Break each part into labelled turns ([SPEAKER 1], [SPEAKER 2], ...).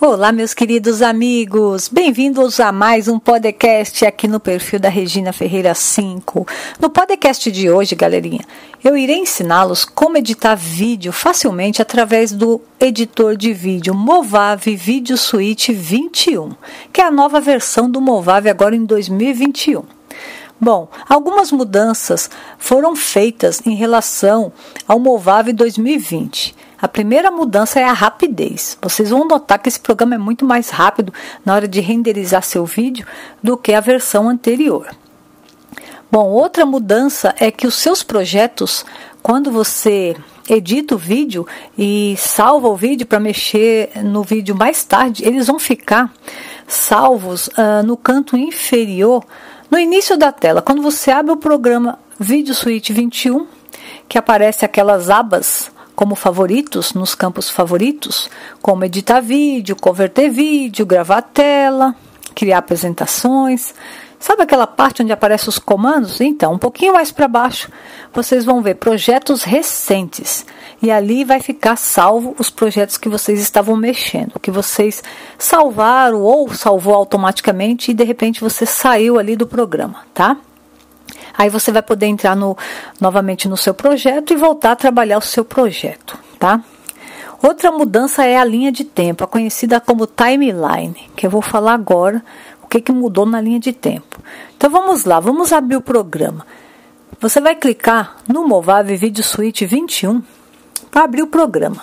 [SPEAKER 1] Olá, meus queridos amigos, bem-vindos a mais um podcast aqui no perfil da Regina Ferreira 5. No podcast de hoje, galerinha, eu irei ensiná-los como editar vídeo facilmente através do editor de vídeo Movave Video Suite 21, que é a nova versão do Movave agora em 2021. Bom, algumas mudanças foram feitas em relação ao Movave 2020. A primeira mudança é a rapidez. Vocês vão notar que esse programa é muito mais rápido na hora de renderizar seu vídeo do que a versão anterior. Bom, outra mudança é que os seus projetos, quando você edita o vídeo e salva o vídeo para mexer no vídeo mais tarde, eles vão ficar salvos uh, no canto inferior, no início da tela. Quando você abre o programa Video Suite 21, que aparece aquelas abas como favoritos, nos campos favoritos, como editar vídeo, converter vídeo, gravar tela, criar apresentações. Sabe aquela parte onde aparecem os comandos? Então, um pouquinho mais para baixo, vocês vão ver projetos recentes. E ali vai ficar salvo os projetos que vocês estavam mexendo, que vocês salvaram ou salvou automaticamente e de repente você saiu ali do programa, tá? Aí você vai poder entrar no, novamente no seu projeto e voltar a trabalhar o seu projeto, tá? Outra mudança é a linha de tempo, a conhecida como timeline, que eu vou falar agora o que, que mudou na linha de tempo. Então vamos lá, vamos abrir o programa. Você vai clicar no Movave Video Suite 21 para abrir o programa.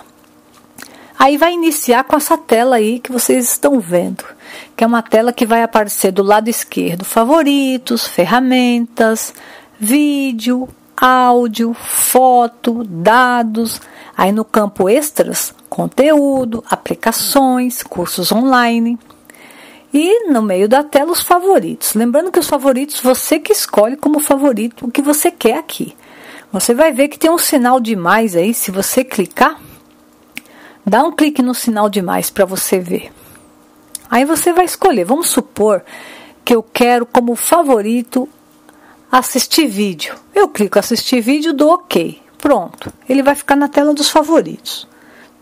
[SPEAKER 1] Aí vai iniciar com essa tela aí que vocês estão vendo, que é uma tela que vai aparecer do lado esquerdo: favoritos, ferramentas, vídeo, áudio, foto, dados. Aí no campo extras, conteúdo, aplicações, cursos online. E no meio da tela os favoritos. Lembrando que os favoritos você que escolhe como favorito o que você quer aqui. Você vai ver que tem um sinal de mais aí, se você clicar, Dá um clique no sinal de mais para você ver. Aí você vai escolher. Vamos supor que eu quero como favorito assistir vídeo. Eu clico assistir vídeo, dou OK. Pronto. Ele vai ficar na tela dos favoritos.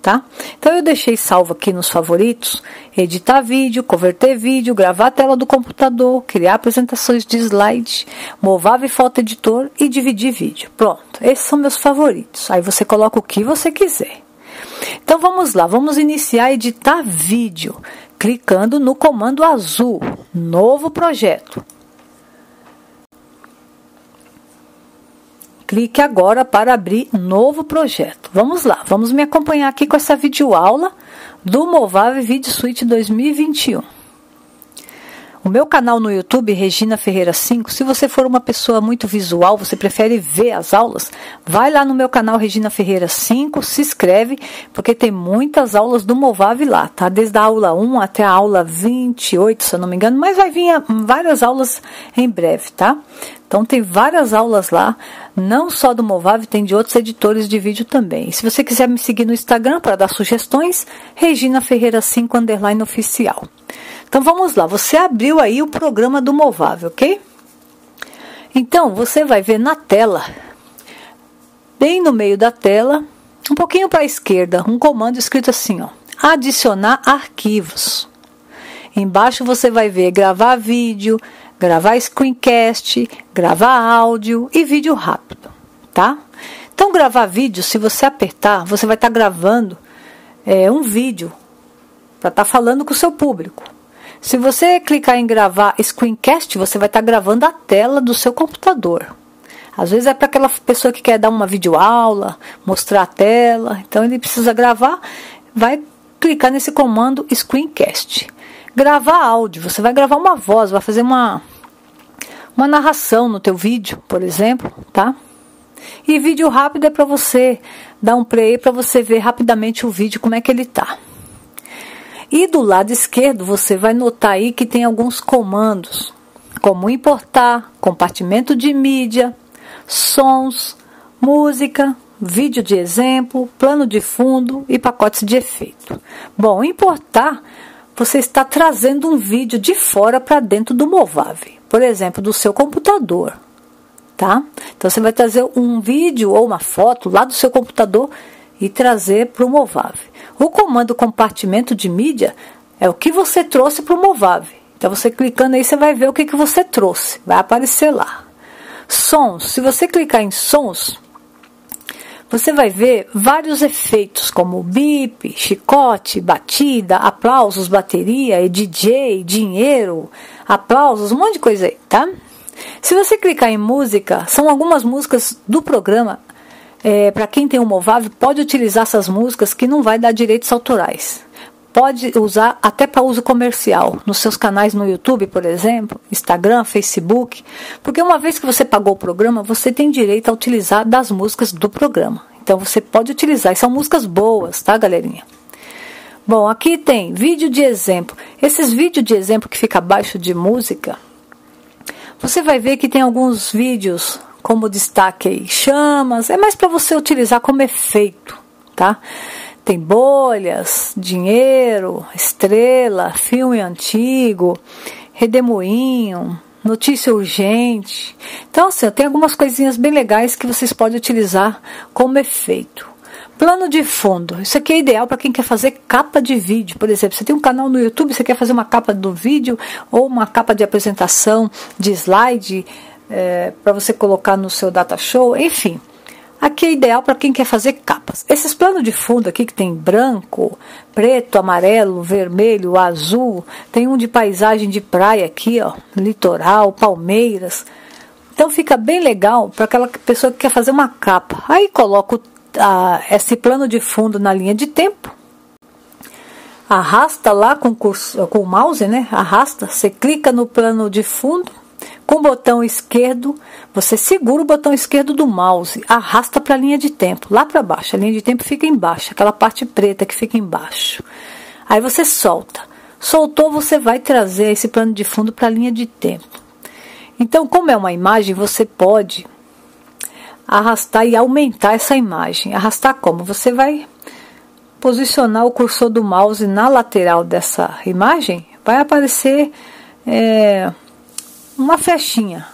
[SPEAKER 1] Tá? Então eu deixei salvo aqui nos favoritos, editar vídeo, converter vídeo, gravar a tela do computador, criar apresentações de slide, Movave foto editor e dividir vídeo. Pronto, esses são meus favoritos. Aí você coloca o que você quiser. Então vamos lá, vamos iniciar editar vídeo, clicando no comando azul, novo projeto. Clique agora para abrir novo projeto. Vamos lá, vamos me acompanhar aqui com essa videoaula do Movave Video Suite 2021. O meu canal no YouTube, Regina Ferreira 5, se você for uma pessoa muito visual, você prefere ver as aulas, vai lá no meu canal Regina Ferreira 5, se inscreve, porque tem muitas aulas do Movave lá, tá? Desde a aula 1 até a aula 28, se eu não me engano, mas vai vir várias aulas em breve, tá? Então tem várias aulas lá, não só do Movave, tem de outros editores de vídeo também. se você quiser me seguir no Instagram para dar sugestões, Regina Ferreira 5 underline oficial. Então vamos lá, você abriu aí o programa do Movave, ok? Então você vai ver na tela, bem no meio da tela, um pouquinho para a esquerda, um comando escrito assim, ó, adicionar arquivos. Embaixo você vai ver gravar vídeo, gravar screencast, gravar áudio e vídeo rápido, tá? Então gravar vídeo, se você apertar, você vai estar tá gravando é, um vídeo para estar tá falando com o seu público. Se você clicar em gravar screencast, você vai estar tá gravando a tela do seu computador. Às vezes é para aquela pessoa que quer dar uma videoaula, mostrar a tela, então ele precisa gravar, vai clicar nesse comando screencast. Gravar áudio, você vai gravar uma voz, vai fazer uma uma narração no teu vídeo, por exemplo, tá? E vídeo rápido é para você dar um play para você ver rapidamente o vídeo como é que ele tá. E do lado esquerdo você vai notar aí que tem alguns comandos, como importar, compartimento de mídia, sons, música, vídeo de exemplo, plano de fundo e pacotes de efeito. Bom, importar, você está trazendo um vídeo de fora para dentro do Movave, por exemplo, do seu computador, tá? Então você vai trazer um vídeo ou uma foto lá do seu computador e trazer para o Movave. O comando compartimento de mídia é o que você trouxe para o Movave. Então você clicando aí, você vai ver o que, que você trouxe. Vai aparecer lá. Sons. Se você clicar em sons, você vai ver vários efeitos, como bip, chicote, batida, aplausos, bateria, DJ, dinheiro, aplausos, um monte de coisa aí, tá? Se você clicar em música, são algumas músicas do programa. É, para quem tem o Movave, pode utilizar essas músicas que não vai dar direitos autorais. Pode usar até para uso comercial, nos seus canais no YouTube, por exemplo, Instagram, Facebook, porque uma vez que você pagou o programa, você tem direito a utilizar das músicas do programa. Então você pode utilizar, e são músicas boas, tá, galerinha? Bom, aqui tem vídeo de exemplo. Esses vídeos de exemplo que fica abaixo de música, você vai ver que tem alguns vídeos como destaque chamas, é mais para você utilizar como efeito, tá? Tem bolhas, dinheiro, estrela, filme antigo, redemoinho, notícia urgente. Então, assim, tem algumas coisinhas bem legais que vocês podem utilizar como efeito. Plano de fundo. Isso aqui é ideal para quem quer fazer capa de vídeo. Por exemplo, você tem um canal no YouTube, você quer fazer uma capa do vídeo ou uma capa de apresentação de slide é, para você colocar no seu data show, enfim. Aqui é ideal para quem quer fazer capas. Esses planos de fundo aqui que tem branco, preto, amarelo, vermelho, azul, tem um de paisagem de praia aqui, ó, litoral, palmeiras. Então fica bem legal para aquela pessoa que quer fazer uma capa. Aí coloco a, esse plano de fundo na linha de tempo. Arrasta lá com, com o mouse, né? Arrasta, você clica no plano de fundo com o botão esquerdo, você segura o botão esquerdo do mouse, arrasta para a linha de tempo, lá para baixo. A linha de tempo fica embaixo, aquela parte preta que fica embaixo. Aí você solta. Soltou, você vai trazer esse plano de fundo para a linha de tempo. Então, como é uma imagem, você pode arrastar e aumentar essa imagem. Arrastar como? Você vai posicionar o cursor do mouse na lateral dessa imagem, vai aparecer é, uma flechinha.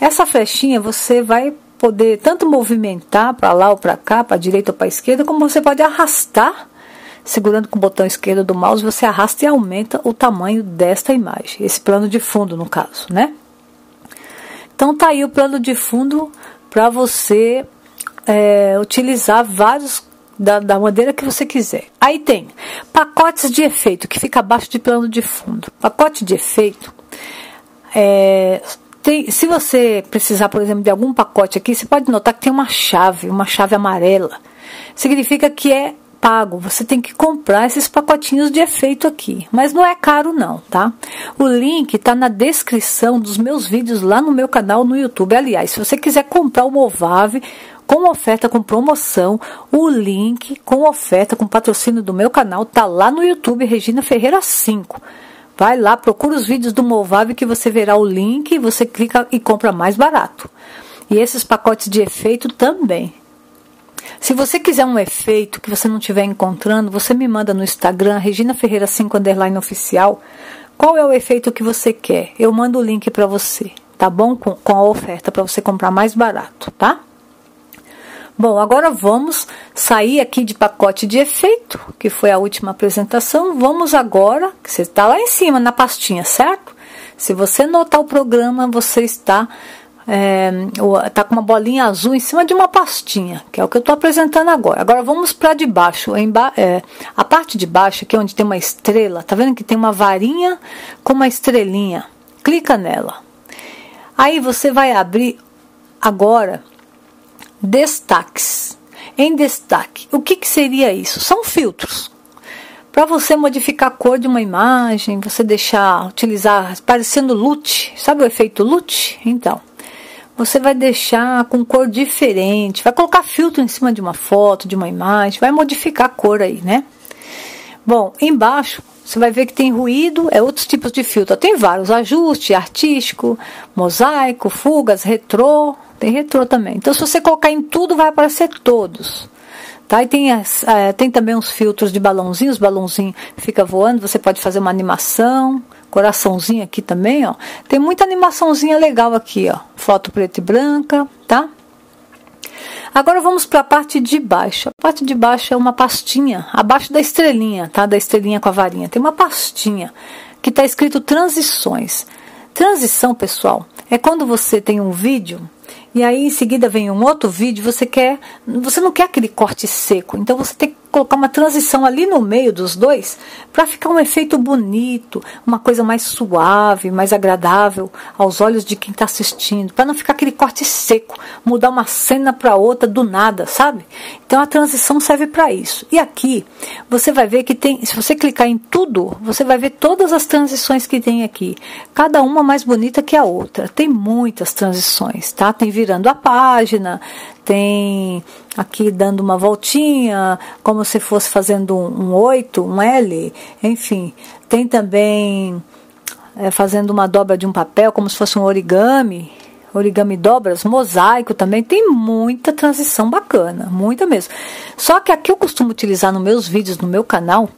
[SPEAKER 1] Essa flechinha você vai poder tanto movimentar para lá ou para cá, para direita ou para esquerda, como você pode arrastar, segurando com o botão esquerdo do mouse, você arrasta e aumenta o tamanho desta imagem, esse plano de fundo no caso, né? Então tá aí o plano de fundo para você é, utilizar vários da, da maneira que você quiser. Aí tem pacotes de efeito que fica abaixo de plano de fundo. Pacote de efeito é, tem, se você precisar, por exemplo, de algum pacote aqui, você pode notar que tem uma chave, uma chave amarela. Significa que é pago. Você tem que comprar esses pacotinhos de efeito aqui. Mas não é caro não, tá? O link está na descrição dos meus vídeos lá no meu canal no YouTube. Aliás, se você quiser comprar o Movave com oferta com promoção, o link com oferta com patrocínio do meu canal tá lá no YouTube Regina Ferreira 5. Vai lá, procura os vídeos do Movave que você verá o link, você clica e compra mais barato. E esses pacotes de efeito também. Se você quiser um efeito que você não estiver encontrando, você me manda no Instagram, Regina Ferreira 5 underline oficial. Qual é o efeito que você quer? Eu mando o link para você, tá bom? Com, com a oferta para você comprar mais barato, tá? Bom, agora vamos sair aqui de pacote de efeito, que foi a última apresentação. Vamos agora, que você está lá em cima na pastinha, certo? Se você notar o programa, você está é, tá com uma bolinha azul em cima de uma pastinha, que é o que eu estou apresentando agora. Agora vamos para de baixo. É, a parte de baixo, aqui onde tem uma estrela, tá vendo que tem uma varinha com uma estrelinha? Clica nela. Aí você vai abrir agora destaques. Em destaque, o que, que seria isso? São filtros. Para você modificar a cor de uma imagem, você deixar, utilizar, parecendo LUT, sabe o efeito LUT? Então, você vai deixar com cor diferente, vai colocar filtro em cima de uma foto, de uma imagem, vai modificar a cor aí, né? Bom, embaixo você vai ver que tem ruído, é outros tipos de filtro. Tem vários, ajuste, artístico, mosaico, fugas, retrô, tem retrô também. Então, se você colocar em tudo, vai aparecer todos. Tá? E tem, as, é, tem também uns filtros de balãozinho, os balãozinhos fica voando, você pode fazer uma animação, coraçãozinho aqui também, ó. Tem muita animaçãozinha legal aqui, ó. Foto preta e branca, tá? Agora vamos para a parte de baixo. A parte de baixo é uma pastinha, abaixo da estrelinha, tá? Da estrelinha com a varinha. Tem uma pastinha que está escrito transições. Transição, pessoal, é quando você tem um vídeo e aí em seguida vem um outro vídeo, você quer, você não quer aquele corte seco, então você tem que colocar uma transição ali no meio dos dois para ficar um efeito bonito, uma coisa mais suave, mais agradável aos olhos de quem está assistindo, para não ficar aquele corte seco, mudar uma cena para outra do nada, sabe? Então a transição serve para isso. E aqui você vai ver que tem, se você clicar em tudo, você vai ver todas as transições que tem aqui, cada uma mais bonita que a outra. Tem muitas transições, tá? Tem virando a página, tem aqui dando uma voltinha, como se fosse fazendo um, oito, um L, enfim. Tem também é, fazendo uma dobra de um papel, como se fosse um origami, origami dobras, mosaico também, tem muita transição bacana, muita mesmo. Só que aqui eu costumo utilizar nos meus vídeos, no meu canal,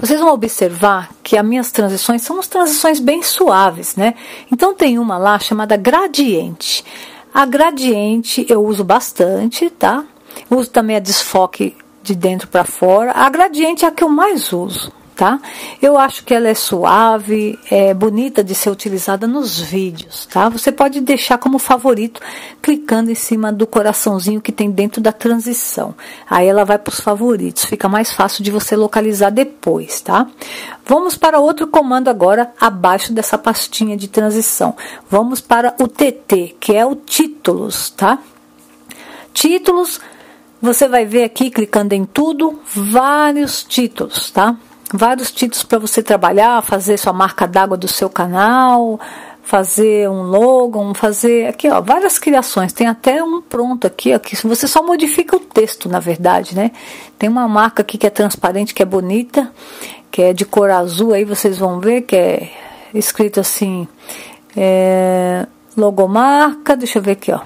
[SPEAKER 1] vocês vão observar que as minhas transições são umas transições bem suaves, né? Então tem uma lá chamada gradiente. A gradiente eu uso bastante, tá? Uso também a desfoque de dentro para fora. A gradiente é a que eu mais uso, tá? Eu acho que ela é suave, é bonita de ser utilizada nos vídeos, tá? Você pode deixar como favorito clicando em cima do coraçãozinho que tem dentro da transição. Aí ela vai para os favoritos, fica mais fácil de você localizar depois, tá? Vamos para outro comando agora abaixo dessa pastinha de transição. Vamos para o TT, que é o títulos, tá? Títulos, você vai ver aqui clicando em tudo, vários títulos, tá? Vários títulos para você trabalhar, fazer sua marca d'água do seu canal, fazer um logo, fazer aqui, ó, várias criações. Tem até um pronto aqui, ó, que você só modifica o texto, na verdade, né? Tem uma marca aqui que é transparente, que é bonita, que é de cor azul, aí vocês vão ver que é escrito assim, é, logomarca, deixa eu ver aqui, ó.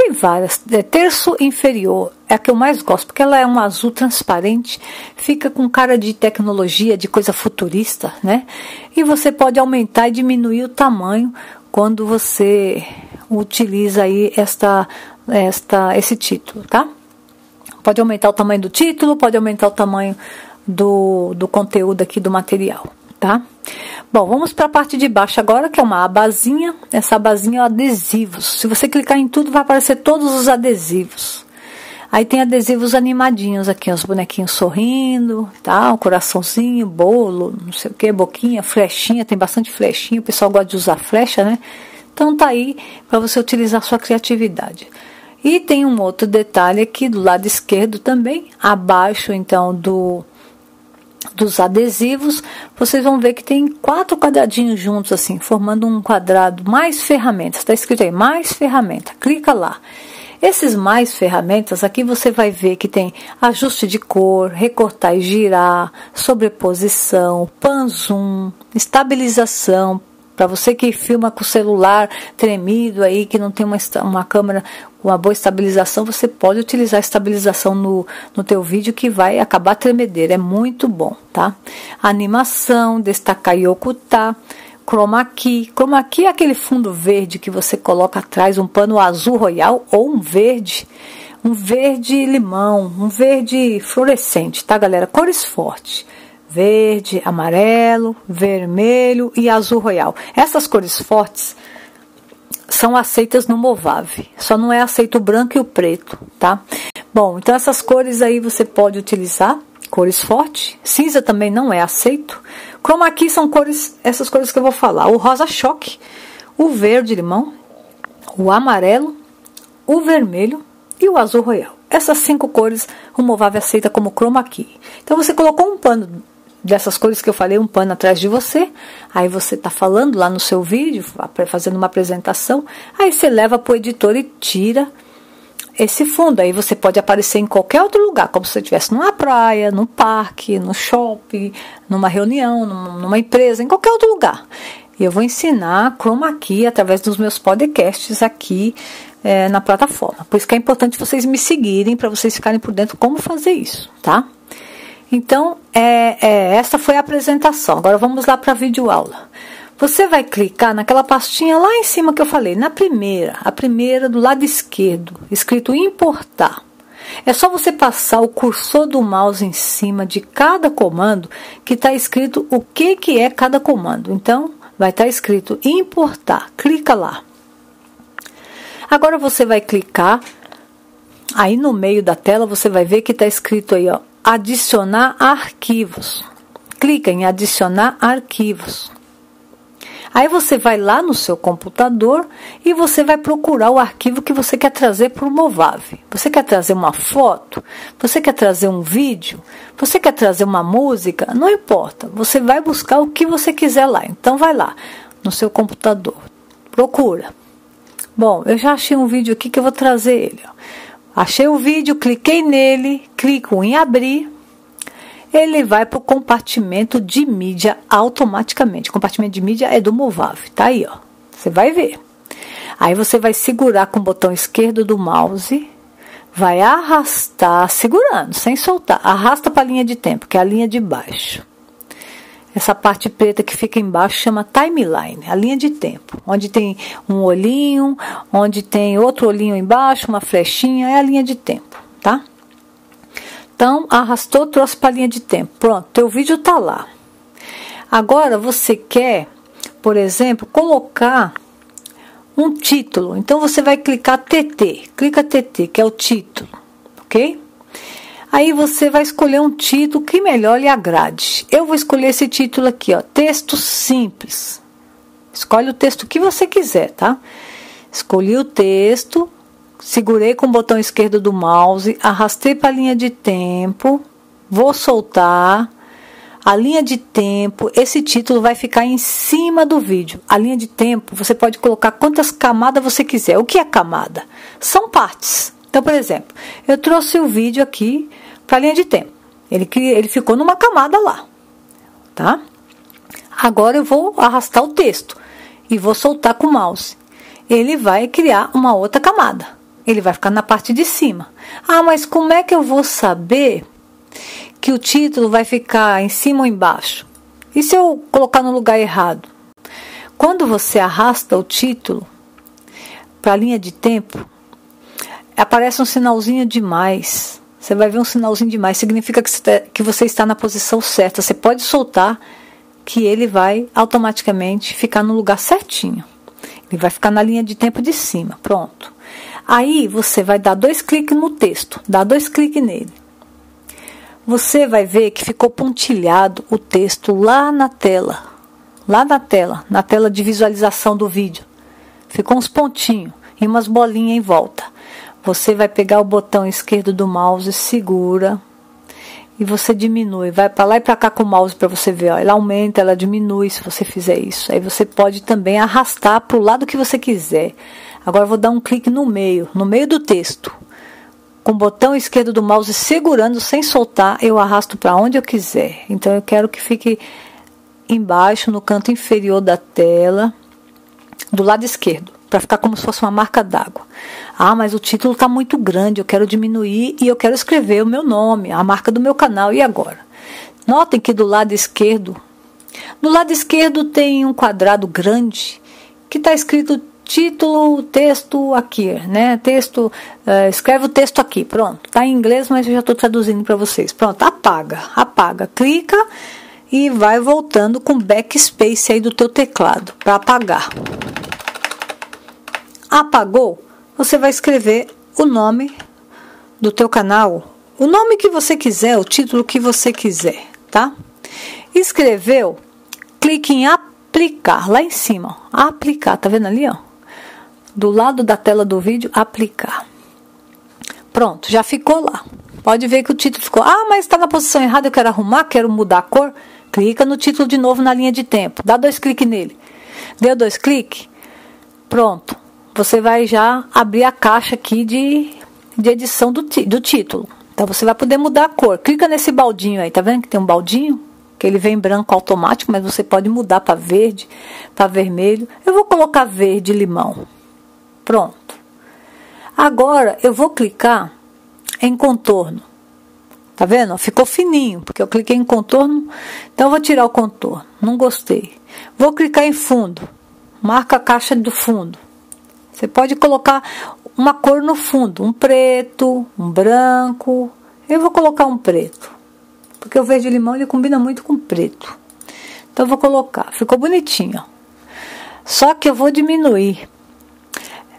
[SPEAKER 1] Tem várias. Terço inferior é a que eu mais gosto, porque ela é um azul transparente, fica com cara de tecnologia, de coisa futurista, né? E você pode aumentar e diminuir o tamanho quando você utiliza aí esta, esta, esse título, tá? Pode aumentar o tamanho do título, pode aumentar o tamanho do, do conteúdo aqui do material tá? Bom, vamos para a parte de baixo agora, que é uma abazinha. Essa abazinha é adesivos. Se você clicar em tudo, vai aparecer todos os adesivos. Aí tem adesivos animadinhos aqui, os bonequinhos sorrindo, tá? Coraçãozinho, bolo, não sei o que, boquinha, flechinha, tem bastante flechinha, o pessoal gosta de usar flecha, né? Então tá aí para você utilizar sua criatividade. E tem um outro detalhe aqui do lado esquerdo também, abaixo então do dos adesivos, vocês vão ver que tem quatro quadradinhos juntos assim, formando um quadrado, mais ferramentas. Está escrito aí, mais ferramenta. Clica lá. Esses mais ferramentas, aqui você vai ver que tem ajuste de cor, recortar e girar, sobreposição, pan zoom, estabilização, para você que filma com o celular tremido aí, que não tem uma, uma câmera com uma boa estabilização, você pode utilizar a estabilização no, no teu vídeo que vai acabar tremedeira. É muito bom, tá? Animação, destacar e ocultar. Chroma key. Chroma key é aquele fundo verde que você coloca atrás, um pano azul royal ou um verde um verde limão, um verde fluorescente, tá, galera? Cores fortes verde, amarelo, vermelho e azul royal. Essas cores fortes são aceitas no Movave, só não é aceito o branco e o preto, tá? Bom, então essas cores aí você pode utilizar, cores fortes. Cinza também não é aceito. Chroma key são cores, essas cores que eu vou falar: o rosa choque, o verde limão, o amarelo, o vermelho e o azul royal. Essas cinco cores o Movave aceita como chroma key. Então você colocou um pano dessas cores que eu falei, um pano atrás de você. Aí você está falando lá no seu vídeo, fazendo uma apresentação. Aí você leva para o editor e tira esse fundo. Aí você pode aparecer em qualquer outro lugar, como se você estivesse numa praia, no parque, no shopping, numa reunião, numa empresa, em qualquer outro lugar. E eu vou ensinar chroma key através dos meus podcasts aqui é, na plataforma. Por isso que é importante vocês me seguirem para vocês ficarem por dentro como fazer isso, tá? Então, é, é, essa foi a apresentação. Agora vamos lá para a videoaula. Você vai clicar naquela pastinha lá em cima que eu falei, na primeira, a primeira do lado esquerdo, escrito importar. É só você passar o cursor do mouse em cima de cada comando que está escrito o que, que é cada comando. Então, vai estar tá escrito importar. Clica lá. Agora você vai clicar, aí no meio da tela você vai ver que está escrito aí, ó, adicionar arquivos. Clica em adicionar arquivos. Aí você vai lá no seu computador e você vai procurar o arquivo que você quer trazer para o Movave. Você quer trazer uma foto? Você quer trazer um vídeo? Você quer trazer uma música? Não importa. Você vai buscar o que você quiser lá. Então vai lá no seu computador. Procura. Bom, eu já achei um vídeo aqui que eu vou trazer ele. Achei o vídeo, cliquei nele, clico em abrir ele vai para o compartimento de mídia automaticamente. O compartimento de mídia é do Movave, tá aí, ó. Você vai ver. Aí você vai segurar com o botão esquerdo do mouse, vai arrastar, segurando, sem soltar. Arrasta para a linha de tempo, que é a linha de baixo. Essa parte preta que fica embaixo chama timeline, a linha de tempo, onde tem um olhinho, onde tem outro olhinho embaixo, uma flechinha, é a linha de tempo, tá? Então, arrastou, trouxe para a linha de tempo. Pronto, teu vídeo está lá. Agora você quer, por exemplo, colocar um título. Então você vai clicar TT, clica TT, que é o título, ok? Aí você vai escolher um título que melhor lhe agrade. Eu vou escolher esse título aqui, ó, texto simples. Escolhe o texto que você quiser, tá? Escolhi o texto, segurei com o botão esquerdo do mouse, arrastei para a linha de tempo, vou soltar. A linha de tempo, esse título vai ficar em cima do vídeo. A linha de tempo, você pode colocar quantas camadas você quiser. O que é camada? São partes. Então, por exemplo, eu trouxe o vídeo aqui para a linha de tempo. Ele, ele ficou numa camada lá, tá? Agora eu vou arrastar o texto e vou soltar com o mouse. Ele vai criar uma outra camada. Ele vai ficar na parte de cima. Ah, mas como é que eu vou saber que o título vai ficar em cima ou embaixo? E se eu colocar no lugar errado? Quando você arrasta o título para a linha de tempo, aparece um sinalzinho de mais. Você vai ver um sinalzinho de mais. Significa tá, que você está na posição certa. Você pode soltar que ele vai automaticamente ficar no lugar certinho. Ele vai ficar na linha de tempo de cima. Pronto. Aí você vai dar dois cliques no texto, dá dois cliques nele. Você vai ver que ficou pontilhado o texto lá na tela, lá na tela, na tela de visualização do vídeo. Ficou uns pontinhos e umas bolinhas em volta. Você vai pegar o botão esquerdo do mouse, segura e você diminui. Vai para lá e para cá com o mouse para você ver. Ó. Ela aumenta, ela diminui se você fizer isso. Aí você pode também arrastar para o lado que você quiser. Agora vou dar um clique no meio, no meio do texto. Com o botão esquerdo do mouse segurando sem soltar, eu arrasto para onde eu quiser. Então eu quero que fique embaixo, no canto inferior da tela, do lado esquerdo, para ficar como se fosse uma marca d'água. Ah, mas o título está muito grande, eu quero diminuir e eu quero escrever o meu nome, a marca do meu canal. E agora? Notem que do lado esquerdo, do lado esquerdo tem um quadrado grande que está escrito título, texto aqui, né? Texto, uh, escreve o texto aqui, pronto. Tá em inglês, mas eu já estou traduzindo para vocês. Pronto, apaga, apaga, clica e vai voltando com backspace aí do teu teclado para apagar. Apagou? Você vai escrever o nome do teu canal, o nome que você quiser, o título que você quiser, tá? Escreveu? Clique em aplicar lá em cima, aplicar, tá vendo ali, ó? do lado da tela do vídeo, aplicar. Pronto, já ficou lá. Pode ver que o título ficou. Ah, mas está na posição errada, eu quero arrumar, quero mudar a cor. Clica no título de novo na linha de tempo. Dá dois cliques nele. Deu dois cliques? Pronto. Você vai já abrir a caixa aqui de, de edição do, do título. Então você vai poder mudar a cor. Clica nesse baldinho aí, tá vendo que tem um baldinho? Que ele vem branco automático, mas você pode mudar para verde, para vermelho. Eu vou colocar verde limão. Pronto. Agora eu vou clicar em contorno. Tá vendo? Ficou fininho, porque eu cliquei em contorno. Então eu vou tirar o contorno. Não gostei. Vou clicar em fundo. Marca a caixa do fundo. Você pode colocar uma cor no fundo, um preto, um branco. Eu vou colocar um preto, porque o verde limão ele combina muito com preto. Então eu vou colocar, ficou bonitinho. Só que eu vou diminuir.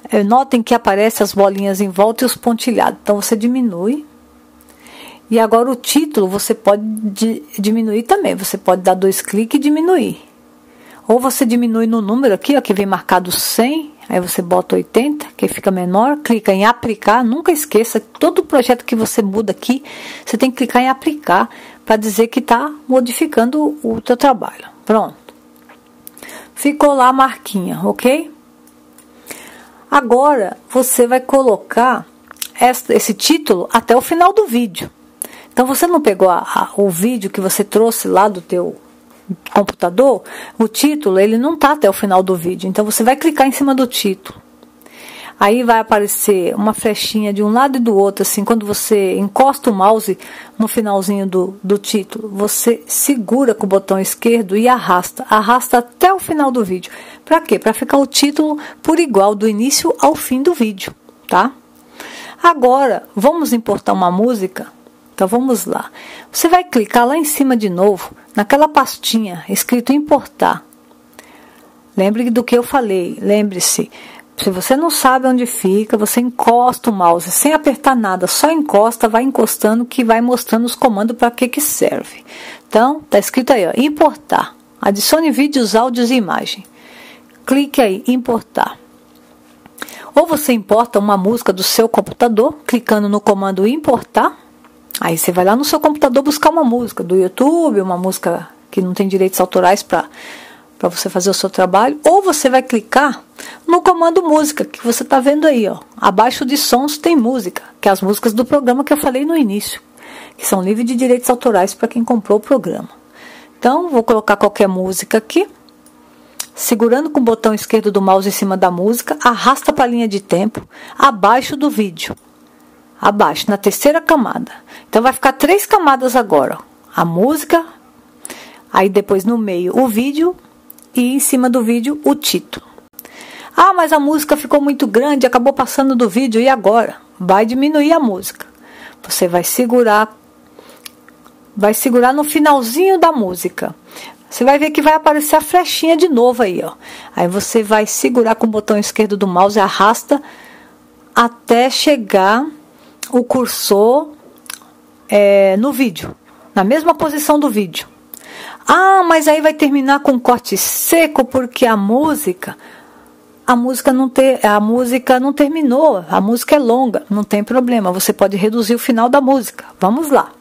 [SPEAKER 1] É, notem que aparecem as bolinhas em volta e os pontilhados. Então você diminui. E agora o título você pode diminuir também. Você pode dar dois cliques e diminuir. Ou você diminui no número aqui, ó, que vem marcado 100, aí você bota 80, que fica menor, clica em aplicar, nunca esqueça, todo projeto que você muda aqui, você tem que clicar em aplicar para dizer que está modificando o teu trabalho. Pronto. Ficou lá a marquinha, ok? Agora você vai colocar esse título até o final do vídeo. Então você não pegou a, a, o vídeo que você trouxe lá do teu computador, o título ele não está até o final do vídeo. Então você vai clicar em cima do título. Aí vai aparecer uma flechinha de um lado e do outro, assim, quando você encosta o mouse no finalzinho do, do título, você segura com o botão esquerdo e arrasta, arrasta até o final do vídeo. Para quê? Para ficar o título por igual do início ao fim do vídeo, tá? Agora, vamos importar uma música então vamos lá. Você vai clicar lá em cima de novo, naquela pastinha escrito importar. Lembre do que eu falei. Lembre-se, se você não sabe onde fica, você encosta o mouse sem apertar nada, só encosta, vai encostando que vai mostrando os comandos para que que serve. Então, tá escrito aí, ó, importar. Adicione vídeos, áudios e imagem. Clique aí, importar. Ou você importa uma música do seu computador, clicando no comando importar Aí você vai lá no seu computador buscar uma música do YouTube, uma música que não tem direitos autorais para para você fazer o seu trabalho, ou você vai clicar no comando música que você está vendo aí, ó. Abaixo de sons tem música, que é as músicas do programa que eu falei no início, que são livres de direitos autorais para quem comprou o programa. Então, vou colocar qualquer música aqui. Segurando com o botão esquerdo do mouse em cima da música, arrasta para a linha de tempo abaixo do vídeo abaixo, na terceira camada. Então vai ficar três camadas agora. A música, aí depois no meio o vídeo e em cima do vídeo o título. Ah, mas a música ficou muito grande, acabou passando do vídeo e agora? Vai diminuir a música. Você vai segurar vai segurar no finalzinho da música. Você vai ver que vai aparecer a flechinha de novo aí, ó. Aí você vai segurar com o botão esquerdo do mouse e arrasta até chegar o cursor é, no vídeo, na mesma posição do vídeo. Ah, mas aí vai terminar com corte seco porque a música, a música não ter, a música não terminou, a música é longa, não tem problema, você pode reduzir o final da música. Vamos lá.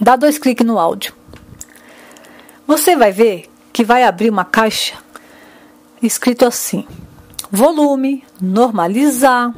[SPEAKER 1] Dá dois cliques no áudio. Você vai ver que vai abrir uma caixa escrito assim: volume, normalizar,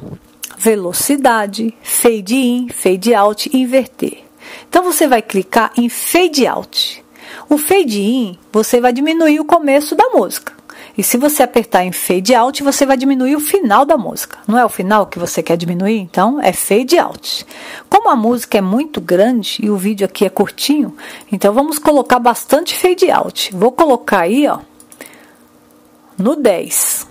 [SPEAKER 1] velocidade, fade in, fade out inverter. Então você vai clicar em fade out. O fade in, você vai diminuir o começo da música. E se você apertar em fade out, você vai diminuir o final da música. Não é o final que você quer diminuir? Então é fade out. Como a música é muito grande e o vídeo aqui é curtinho, então vamos colocar bastante fade out. Vou colocar aí, ó, no 10.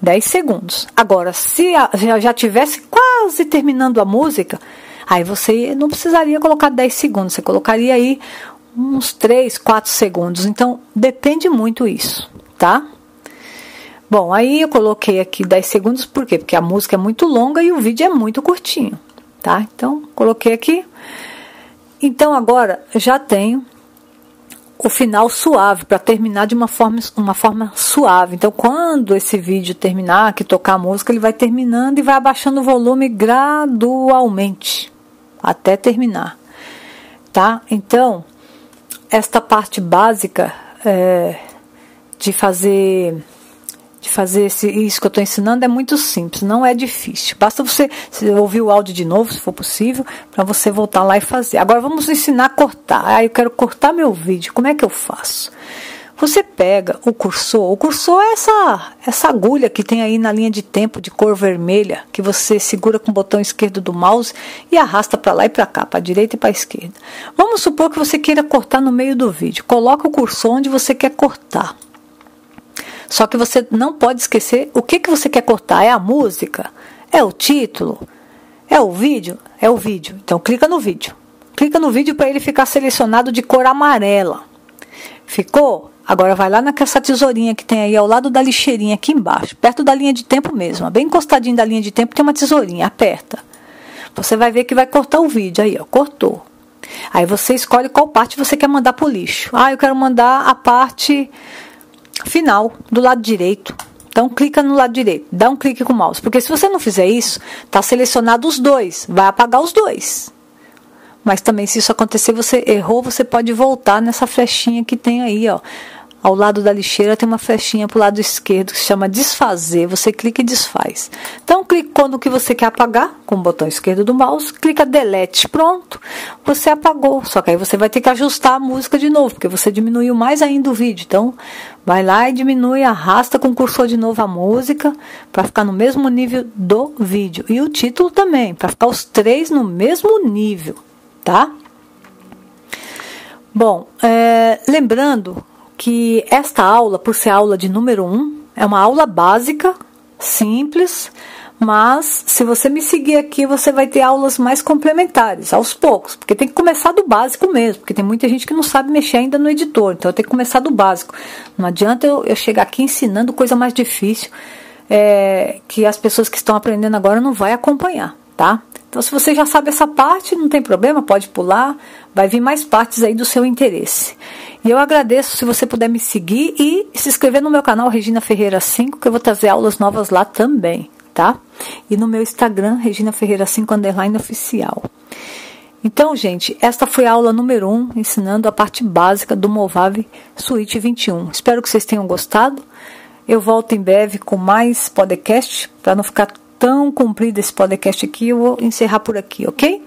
[SPEAKER 1] 10 segundos. Agora, se a, já tivesse quase terminando a música, aí você não precisaria colocar 10 segundos, você colocaria aí uns 3, 4 segundos. Então, depende muito isso, tá? Bom, aí eu coloquei aqui 10 segundos, por quê? Porque a música é muito longa e o vídeo é muito curtinho, tá? Então, coloquei aqui. Então, agora já tenho o final suave, para terminar de uma forma, uma forma suave. Então, quando esse vídeo terminar, que tocar a música, ele vai terminando e vai abaixando o volume gradualmente até terminar, tá? Então, esta parte básica é, de fazer de fazer esse, isso que eu estou ensinando é muito simples, não é difícil. Basta você ouvir o áudio de novo, se for possível, para você voltar lá e fazer. Agora vamos ensinar a cortar. Ah, eu quero cortar meu vídeo. Como é que eu faço? você pega o cursor. O cursor é essa, essa agulha que tem aí na linha de tempo de cor vermelha, que você segura com o botão esquerdo do mouse e arrasta para lá e para cá, para a direita e para a esquerda. Vamos supor que você queira cortar no meio do vídeo. Coloca o cursor onde você quer cortar. Só que você não pode esquecer o que, que você quer cortar. É a música? É o título? É o vídeo? É o vídeo. Então clica no vídeo. Clica no vídeo para ele ficar selecionado de cor amarela. Ficou? Agora vai lá naquela tesourinha que tem aí ao lado da lixeirinha aqui embaixo, perto da linha de tempo mesmo, bem encostadinho da linha de tempo tem uma tesourinha, aperta. Você vai ver que vai cortar o vídeo aí, ó, cortou. Aí você escolhe qual parte você quer mandar pro lixo. Ah, eu quero mandar a parte final, do lado direito. Então clica no lado direito, dá um clique com o mouse, porque se você não fizer isso, tá selecionado os dois, vai apagar os dois. Mas também se isso acontecer, você errou, você pode voltar nessa flechinha que tem aí, ó. Ao lado da lixeira tem uma flechinha para o lado esquerdo que se chama desfazer. Você clica e desfaz. Então, clicou no que você quer apagar com o botão esquerdo do mouse, clica delete, pronto. Você apagou. Só que aí você vai ter que ajustar a música de novo, porque você diminuiu mais ainda o vídeo. Então, vai lá e diminui, arrasta com o cursor de novo a música para ficar no mesmo nível do vídeo. E o título também, para ficar os três no mesmo nível, tá? Bom, é, lembrando que esta aula, por ser aula de número 1, um, é uma aula básica, simples, mas se você me seguir aqui, você vai ter aulas mais complementares, aos poucos, porque tem que começar do básico mesmo, porque tem muita gente que não sabe mexer ainda no editor, então tenho que começar do básico. Não adianta eu, eu chegar aqui ensinando coisa mais difícil, é, que as pessoas que estão aprendendo agora não vai acompanhar, tá? Então, se você já sabe essa parte, não tem problema, pode pular, vai vir mais partes aí do seu interesse. E eu agradeço se você puder me seguir e se inscrever no meu canal Regina Ferreira 5, que eu vou trazer aulas novas lá também, tá? E no meu Instagram, Regina Ferreira 5 underline oficial. Então, gente, esta foi a aula número 1, um, ensinando a parte básica do Movave Suite 21. Espero que vocês tenham gostado. Eu volto em breve com mais podcast, para não ficar tão comprido esse podcast aqui, eu vou encerrar por aqui, ok?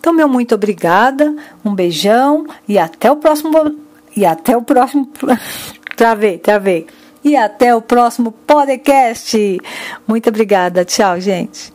[SPEAKER 1] Então, meu muito obrigada, um beijão e até o próximo. E até o próximo. travei, travei. E até o próximo podcast. Muito obrigada. Tchau, gente.